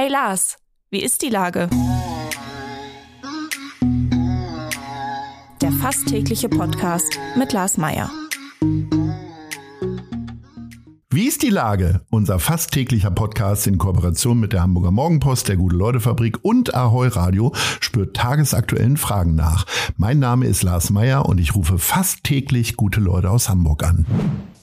Hey Lars, wie ist die Lage? Der fast tägliche Podcast mit Lars Meier. Wie ist die Lage? Unser fast täglicher Podcast in Kooperation mit der Hamburger Morgenpost, der Gute-Leute-Fabrik und Ahoi Radio spürt tagesaktuellen Fragen nach. Mein Name ist Lars Meier und ich rufe fast täglich gute Leute aus Hamburg an.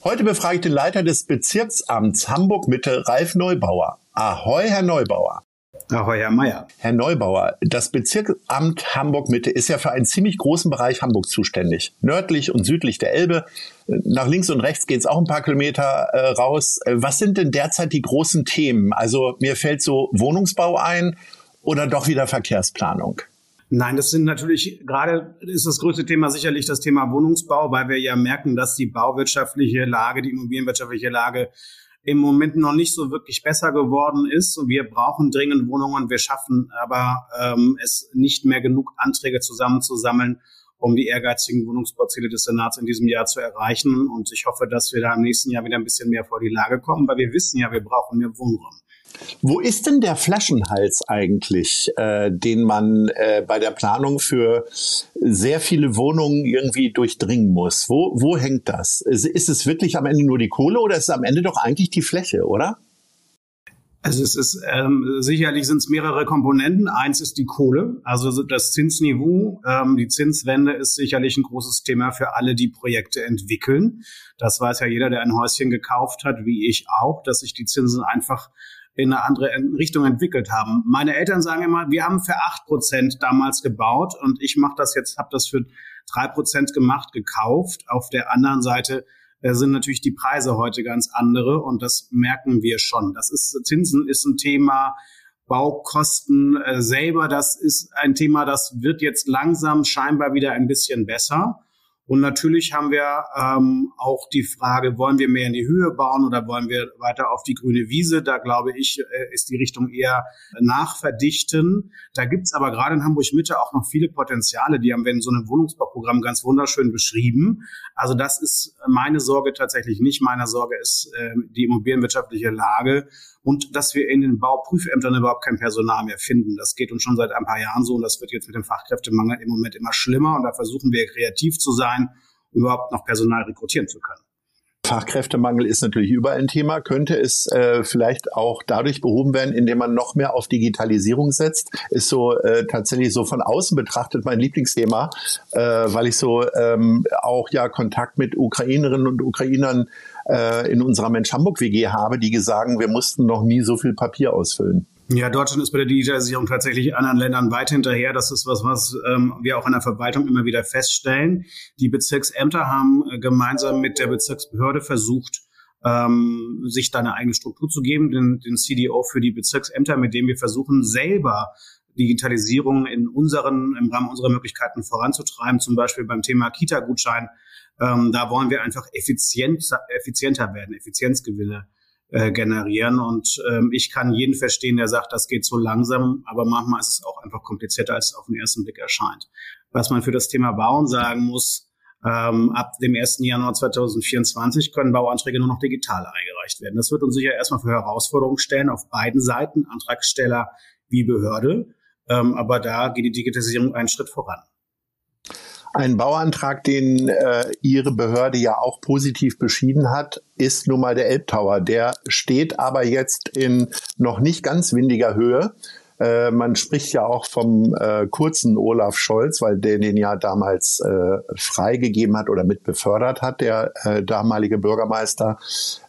Heute befrage ich den Leiter des Bezirksamts Hamburg-Mitte, Ralf Neubauer. Ahoi, Herr Neubauer. Ahoi, Herr Meier. Herr Neubauer, das Bezirksamt Hamburg-Mitte ist ja für einen ziemlich großen Bereich Hamburg zuständig. Nördlich und südlich der Elbe. Nach links und rechts geht es auch ein paar Kilometer äh, raus. Was sind denn derzeit die großen Themen? Also mir fällt so Wohnungsbau ein oder doch wieder Verkehrsplanung? Nein, das sind natürlich, gerade ist das größte Thema sicherlich das Thema Wohnungsbau, weil wir ja merken, dass die bauwirtschaftliche Lage, die immobilienwirtschaftliche Lage im Moment noch nicht so wirklich besser geworden ist. Wir brauchen dringend Wohnungen. Wir schaffen aber ähm, es nicht mehr genug Anträge zusammenzusammeln, um die ehrgeizigen Wohnungsbauziele des Senats in diesem Jahr zu erreichen. Und ich hoffe, dass wir da im nächsten Jahr wieder ein bisschen mehr vor die Lage kommen, weil wir wissen ja, wir brauchen mehr Wohnraum. Wo ist denn der Flaschenhals eigentlich, äh, den man äh, bei der Planung für sehr viele Wohnungen irgendwie durchdringen muss? Wo, wo hängt das? Ist, ist es wirklich am Ende nur die Kohle oder ist es am Ende doch eigentlich die Fläche, oder? Also es ist ähm, sicherlich sind es mehrere Komponenten. Eins ist die Kohle, also das Zinsniveau, ähm, die Zinswende ist sicherlich ein großes Thema für alle, die Projekte entwickeln. Das weiß ja jeder, der ein Häuschen gekauft hat, wie ich auch, dass sich die Zinsen einfach in eine andere Richtung entwickelt haben. Meine Eltern sagen immer, wir haben für acht Prozent damals gebaut und ich mache das jetzt, habe das für drei Prozent gemacht, gekauft. Auf der anderen Seite äh, sind natürlich die Preise heute ganz andere und das merken wir schon. Das ist Zinsen ist ein Thema. Baukosten äh, selber, das ist ein Thema, das wird jetzt langsam scheinbar wieder ein bisschen besser. Und natürlich haben wir ähm, auch die Frage, wollen wir mehr in die Höhe bauen oder wollen wir weiter auf die grüne Wiese? Da glaube ich, äh, ist die Richtung eher nachverdichten. Da gibt's aber gerade in Hamburg Mitte auch noch viele Potenziale. Die haben wir in so einem Wohnungsbauprogramm ganz wunderschön beschrieben. Also das ist meine Sorge tatsächlich nicht. Meine Sorge ist äh, die immobilienwirtschaftliche Lage und dass wir in den Bauprüfämtern überhaupt kein Personal mehr finden. Das geht uns schon seit ein paar Jahren so und das wird jetzt mit dem Fachkräftemangel im Moment immer schlimmer und da versuchen wir kreativ zu sein, um überhaupt noch Personal rekrutieren zu können. Fachkräftemangel ist natürlich überall ein Thema. Könnte es äh, vielleicht auch dadurch behoben werden, indem man noch mehr auf Digitalisierung setzt? Ist so äh, tatsächlich so von außen betrachtet mein Lieblingsthema, äh, weil ich so ähm, auch ja Kontakt mit Ukrainerinnen und Ukrainern äh, in unserer Mensch Hamburg WG habe, die sagen, wir mussten noch nie so viel Papier ausfüllen. Ja, Deutschland ist bei der Digitalisierung tatsächlich anderen Ländern weit hinterher. Das ist was, was ähm, wir auch in der Verwaltung immer wieder feststellen. Die Bezirksämter haben äh, gemeinsam mit der Bezirksbehörde versucht, ähm, sich da eine eigene Struktur zu geben, den, den CDO für die Bezirksämter, mit dem wir versuchen, selber Digitalisierung in unseren, im Rahmen unserer Möglichkeiten voranzutreiben, zum Beispiel beim Thema Kita-Gutschein. Ähm, da wollen wir einfach effizient, effizienter werden, Effizienzgewinne äh, generieren. Und ähm, ich kann jeden verstehen, der sagt, das geht so langsam, aber manchmal ist es auch einfach komplizierter, als es auf den ersten Blick erscheint. Was man für das Thema Bauen sagen muss, ähm, ab dem 1. Januar 2024 können Bauanträge nur noch digital eingereicht werden. Das wird uns sicher erstmal für Herausforderungen stellen auf beiden Seiten, Antragsteller wie Behörde. Ähm, aber da geht die Digitalisierung einen Schritt voran. Ein Bauantrag, den äh, Ihre Behörde ja auch positiv beschieden hat, ist nun mal der Elbtower. Der steht aber jetzt in noch nicht ganz windiger Höhe. Äh, man spricht ja auch vom äh, kurzen Olaf Scholz, weil der den ja damals äh, freigegeben hat oder mit befördert hat, der äh, damalige Bürgermeister.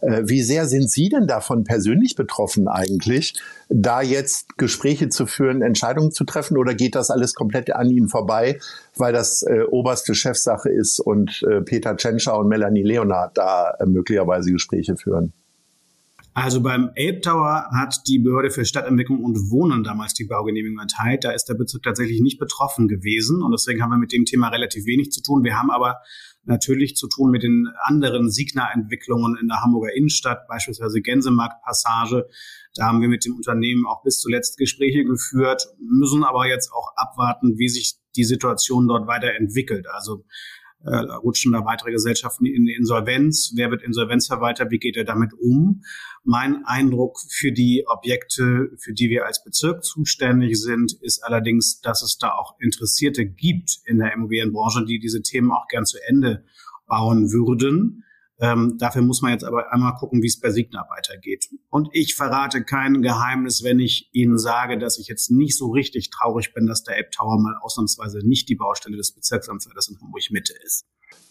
Äh, wie sehr sind Sie denn davon persönlich betroffen eigentlich, da jetzt Gespräche zu führen, Entscheidungen zu treffen oder geht das alles komplett an Ihnen vorbei, weil das äh, oberste Chefsache ist und äh, Peter Tschentscher und Melanie Leonard da äh, möglicherweise Gespräche führen? Also beim Elbtower hat die Behörde für Stadtentwicklung und Wohnen damals die Baugenehmigung erteilt. Da ist der Bezirk tatsächlich nicht betroffen gewesen und deswegen haben wir mit dem Thema relativ wenig zu tun. Wir haben aber natürlich zu tun mit den anderen Signa-Entwicklungen in der Hamburger Innenstadt, beispielsweise Gänsemarktpassage. Da haben wir mit dem Unternehmen auch bis zuletzt Gespräche geführt, müssen aber jetzt auch abwarten, wie sich die Situation dort weiterentwickelt. Also äh, rutschen da weitere Gesellschaften in Insolvenz? Wer wird Insolvenzverwalter? Wie geht er damit um? Mein Eindruck für die Objekte, für die wir als Bezirk zuständig sind, ist allerdings, dass es da auch Interessierte gibt in der Immobilienbranche, die diese Themen auch gern zu Ende bauen würden. Ähm, dafür muss man jetzt aber einmal gucken, wie es bei Signa weitergeht. Und ich verrate kein Geheimnis, wenn ich Ihnen sage, dass ich jetzt nicht so richtig traurig bin, dass der App Tower mal ausnahmsweise nicht die Baustelle des Bezirksamtsleiters in Hamburg Mitte ist.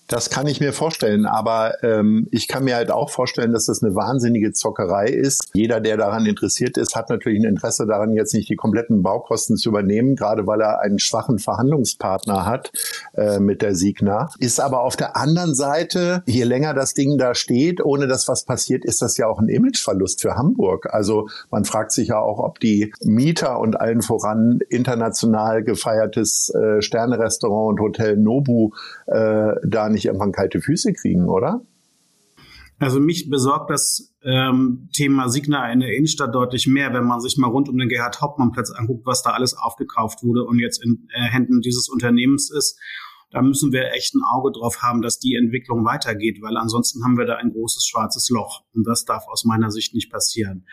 Das kann ich mir vorstellen, aber ähm, ich kann mir halt auch vorstellen, dass das eine wahnsinnige Zockerei ist. Jeder, der daran interessiert ist, hat natürlich ein Interesse daran, jetzt nicht die kompletten Baukosten zu übernehmen, gerade weil er einen schwachen Verhandlungspartner hat äh, mit der Signa. Ist aber auf der anderen Seite, je länger das Ding da steht, ohne dass was passiert, ist das ja auch ein Imageverlust für Hamburg. Also man fragt sich ja auch, ob die Mieter und allen voran international gefeiertes äh, Sternerestaurant und Hotel Nobu äh, da nicht irgendwann kalte Füße kriegen, oder? Also mich besorgt das ähm, Thema Signa in der Innenstadt deutlich mehr, wenn man sich mal rund um den Gerhard Hauptmann Platz anguckt, was da alles aufgekauft wurde und jetzt in äh, Händen dieses Unternehmens ist. Da müssen wir echt ein Auge drauf haben, dass die Entwicklung weitergeht, weil ansonsten haben wir da ein großes schwarzes Loch und das darf aus meiner Sicht nicht passieren.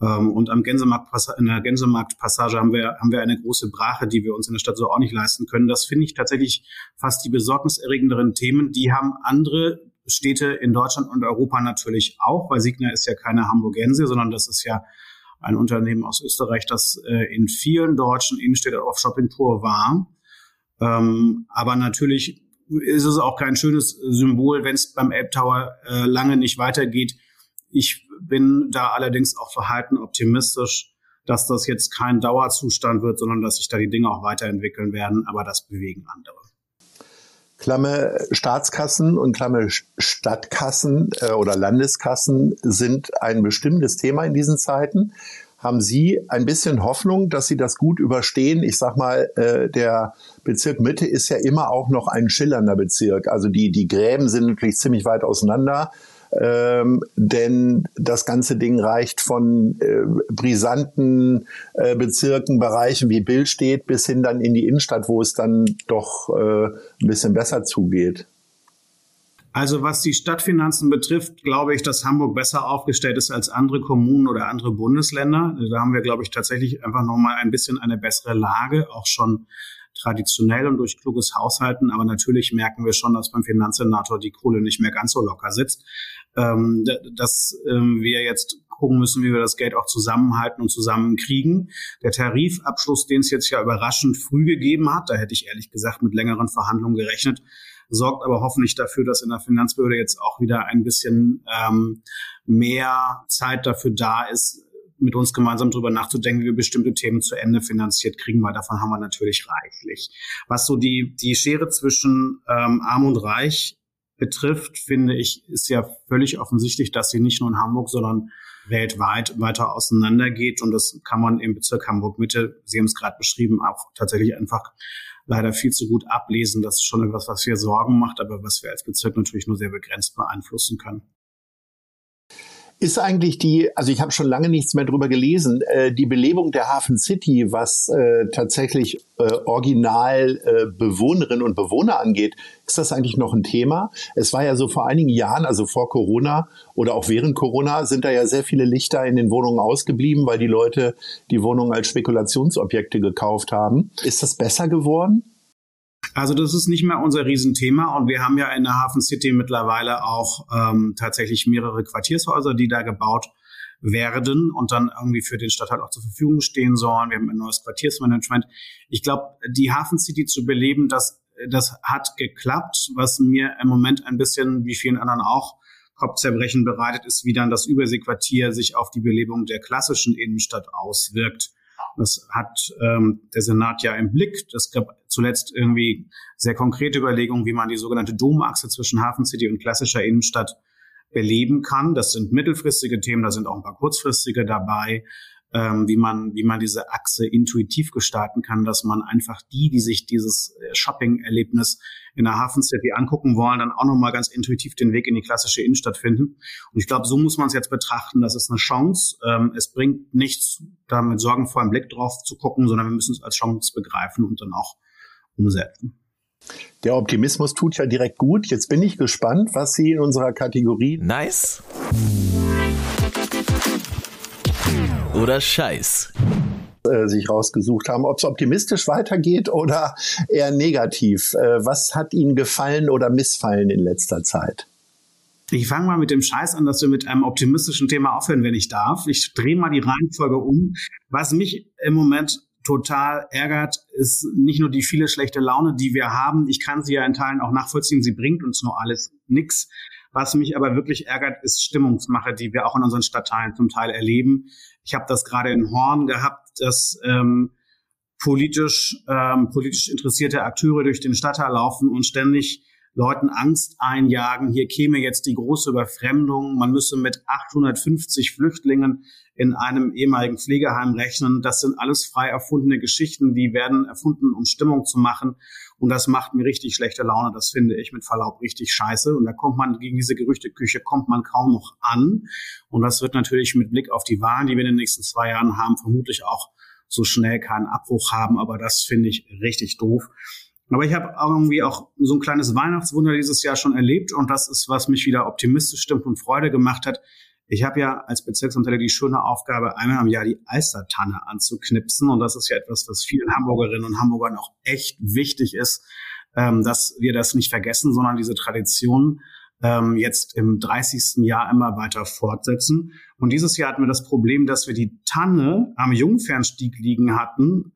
Ähm, und am Gänsemarkt, in der Gänsemarktpassage haben wir, haben wir eine große Brache, die wir uns in der Stadt so auch nicht leisten können. Das finde ich tatsächlich fast die besorgniserregenderen Themen. Die haben andere Städte in Deutschland und Europa natürlich auch, weil Signa ist ja keine Hamburgense, sondern das ist ja ein Unternehmen aus Österreich, das äh, in vielen deutschen Innenstädten auf Shoppingtour war. Ähm, aber natürlich ist es auch kein schönes Symbol, wenn es beim App Tower äh, lange nicht weitergeht. Ich bin da allerdings auch verhalten optimistisch, dass das jetzt kein Dauerzustand wird, sondern dass sich da die Dinge auch weiterentwickeln werden, aber das bewegen andere. Klamme Staatskassen und Klamme Stadtkassen äh, oder Landeskassen sind ein bestimmtes Thema in diesen Zeiten. Haben Sie ein bisschen Hoffnung, dass Sie das gut überstehen? Ich sag mal, äh, der Bezirk Mitte ist ja immer auch noch ein schillernder Bezirk. Also die, die Gräben sind natürlich ziemlich weit auseinander ähm, denn das ganze Ding reicht von äh, brisanten äh, Bezirken, Bereichen wie Billstedt bis hin dann in die Innenstadt, wo es dann doch äh, ein bisschen besser zugeht. Also was die Stadtfinanzen betrifft, glaube ich, dass Hamburg besser aufgestellt ist als andere Kommunen oder andere Bundesländer. Da haben wir, glaube ich, tatsächlich einfach nochmal ein bisschen eine bessere Lage, auch schon traditionell und durch kluges Haushalten. Aber natürlich merken wir schon, dass beim Finanzsenator die Kohle nicht mehr ganz so locker sitzt ähm, dass ähm, wir jetzt gucken müssen, wie wir das Geld auch zusammenhalten und zusammenkriegen. Der Tarifabschluss, den es jetzt ja überraschend früh gegeben hat, da hätte ich ehrlich gesagt mit längeren Verhandlungen gerechnet, sorgt aber hoffentlich dafür, dass in der Finanzbehörde jetzt auch wieder ein bisschen ähm, mehr Zeit dafür da ist, mit uns gemeinsam darüber nachzudenken, wie wir bestimmte Themen zu Ende finanziert kriegen, weil davon haben wir natürlich reichlich. Was so die, die Schere zwischen ähm, Arm und Reich betrifft, finde ich, ist ja völlig offensichtlich, dass sie nicht nur in Hamburg, sondern weltweit weiter auseinandergeht. Und das kann man im Bezirk Hamburg-Mitte, Sie haben es gerade beschrieben, auch tatsächlich einfach leider viel zu gut ablesen. Das ist schon etwas, was wir Sorgen macht, aber was wir als Bezirk natürlich nur sehr begrenzt beeinflussen können. Ist eigentlich die, also ich habe schon lange nichts mehr drüber gelesen, äh, die Belebung der Hafen City, was äh, tatsächlich äh, original äh, Bewohnerinnen und Bewohner angeht, ist das eigentlich noch ein Thema? Es war ja so vor einigen Jahren, also vor Corona oder auch während Corona, sind da ja sehr viele Lichter in den Wohnungen ausgeblieben, weil die Leute die Wohnungen als Spekulationsobjekte gekauft haben. Ist das besser geworden? Also das ist nicht mehr unser Riesenthema und wir haben ja in der Hafen City mittlerweile auch ähm, tatsächlich mehrere Quartiershäuser, die da gebaut werden und dann irgendwie für den Stadtteil auch zur Verfügung stehen sollen. Wir haben ein neues Quartiersmanagement. Ich glaube, die Hafen City zu beleben, das, das hat geklappt. Was mir im Moment ein bisschen, wie vielen anderen auch, Kopfzerbrechen bereitet, ist, wie dann das Überseequartier sich auf die Belebung der klassischen Innenstadt auswirkt. Das hat ähm, der Senat ja im Blick. Gab zuletzt irgendwie sehr konkrete Überlegungen, wie man die sogenannte Domachse zwischen Hafen City und klassischer Innenstadt beleben kann. Das sind mittelfristige Themen, da sind auch ein paar kurzfristige dabei ähm, wie man, wie man diese Achse intuitiv gestalten kann, dass man einfach die, die sich dieses äh, Shopping-Erlebnis in der Hafen City angucken wollen, dann auch nochmal ganz intuitiv den Weg in die klassische Innenstadt finden. Und ich glaube, so muss man es jetzt betrachten. Das ist eine Chance. Ähm, es bringt nichts, da mit sorgenvollem Blick drauf zu gucken, sondern wir müssen es als Chance begreifen und dann auch umsetzen. Der Optimismus tut ja direkt gut. Jetzt bin ich gespannt, was Sie in unserer Kategorie Nice oder Scheiß äh, sich rausgesucht haben, ob es optimistisch weitergeht oder eher negativ. Äh, was hat Ihnen gefallen oder missfallen in letzter Zeit? Ich fange mal mit dem Scheiß an, dass wir mit einem optimistischen Thema aufhören, wenn ich darf. Ich drehe mal die Reihenfolge um. Was mich im Moment total ärgert, ist nicht nur die viele schlechte Laune, die wir haben. Ich kann sie ja in Teilen auch nachvollziehen. Sie bringt uns nur alles nix. Was mich aber wirklich ärgert, ist Stimmungsmache, die wir auch in unseren Stadtteilen zum Teil erleben. Ich habe das gerade in Horn gehabt, dass ähm, politisch ähm, politisch interessierte Akteure durch den Stadtteil laufen und ständig Leuten Angst einjagen. Hier käme jetzt die große Überfremdung. Man müsse mit 850 Flüchtlingen in einem ehemaligen Pflegeheim rechnen. Das sind alles frei erfundene Geschichten, die werden erfunden, um Stimmung zu machen. Und das macht mir richtig schlechte Laune. Das finde ich mit Verlaub richtig scheiße. Und da kommt man gegen diese Gerüchteküche kommt man kaum noch an. Und das wird natürlich mit Blick auf die Wahlen, die wir in den nächsten zwei Jahren haben, vermutlich auch so schnell keinen Abbruch haben. Aber das finde ich richtig doof. Aber ich habe irgendwie auch so ein kleines Weihnachtswunder dieses Jahr schon erlebt und das ist, was mich wieder optimistisch stimmt und Freude gemacht hat. Ich habe ja als Bezirksamtler die schöne Aufgabe, einmal im Jahr die Alstertanne anzuknipsen. Und das ist ja etwas, was vielen Hamburgerinnen und Hamburgern auch echt wichtig ist, ähm, dass wir das nicht vergessen, sondern diese Tradition ähm, jetzt im 30. Jahr immer weiter fortsetzen. Und dieses Jahr hatten wir das Problem, dass wir die Tanne am Jungfernstieg liegen hatten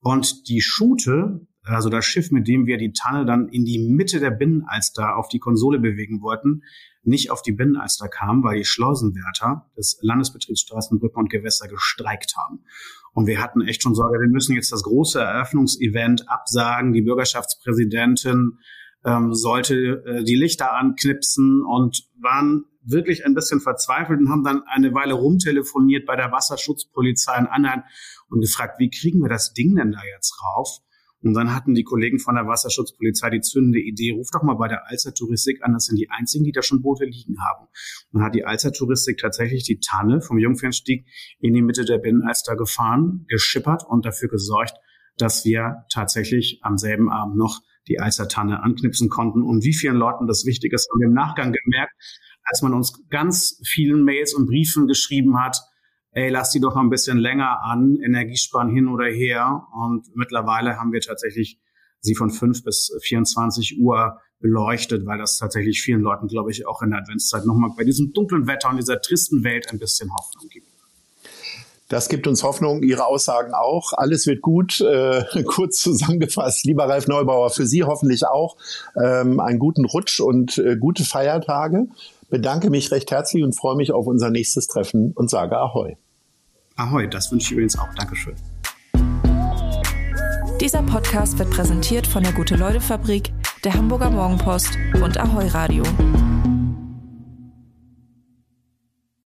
und die Schute also das Schiff, mit dem wir die Tanne dann in die Mitte der Binnenalster auf die Konsole bewegen wollten, nicht auf die Binnenalster kam, weil die Schleusenwärter des Landesbetriebs Straßenbrücken und Gewässer gestreikt haben. Und wir hatten echt schon Sorge, wir müssen jetzt das große Eröffnungsevent absagen. Die Bürgerschaftspräsidentin ähm, sollte äh, die Lichter anknipsen und waren wirklich ein bisschen verzweifelt und haben dann eine Weile rumtelefoniert bei der Wasserschutzpolizei und anderen und gefragt, wie kriegen wir das Ding denn da jetzt rauf? Und dann hatten die Kollegen von der Wasserschutzpolizei die zündende Idee, ruf doch mal bei der Alster Touristik an, das sind die einzigen, die da schon Boote liegen haben. Und hat die Alster Touristik tatsächlich die Tanne vom Jungfernstieg in die Mitte der Binnenalster gefahren, geschippert und dafür gesorgt, dass wir tatsächlich am selben Abend noch die Alster Tanne anknipsen konnten. Und wie vielen Leuten das wichtig ist, haben wir im Nachgang gemerkt, als man uns ganz vielen Mails und Briefen geschrieben hat, ey, lass die doch noch ein bisschen länger an, Energiesparen hin oder her. Und mittlerweile haben wir tatsächlich sie von 5 bis 24 Uhr beleuchtet, weil das tatsächlich vielen Leuten, glaube ich, auch in der Adventszeit nochmal bei diesem dunklen Wetter und dieser tristen Welt ein bisschen Hoffnung gibt. Das gibt uns Hoffnung, Ihre Aussagen auch. Alles wird gut. Äh, kurz zusammengefasst, lieber Ralf Neubauer, für Sie hoffentlich auch ähm, einen guten Rutsch und äh, gute Feiertage. Bedanke mich recht herzlich und freue mich auf unser nächstes Treffen und sage Ahoi. Ahoi, das wünsche ich übrigens auch. Dankeschön. Dieser Podcast wird präsentiert von der Gute-Leute-Fabrik, der Hamburger Morgenpost und Ahoi Radio.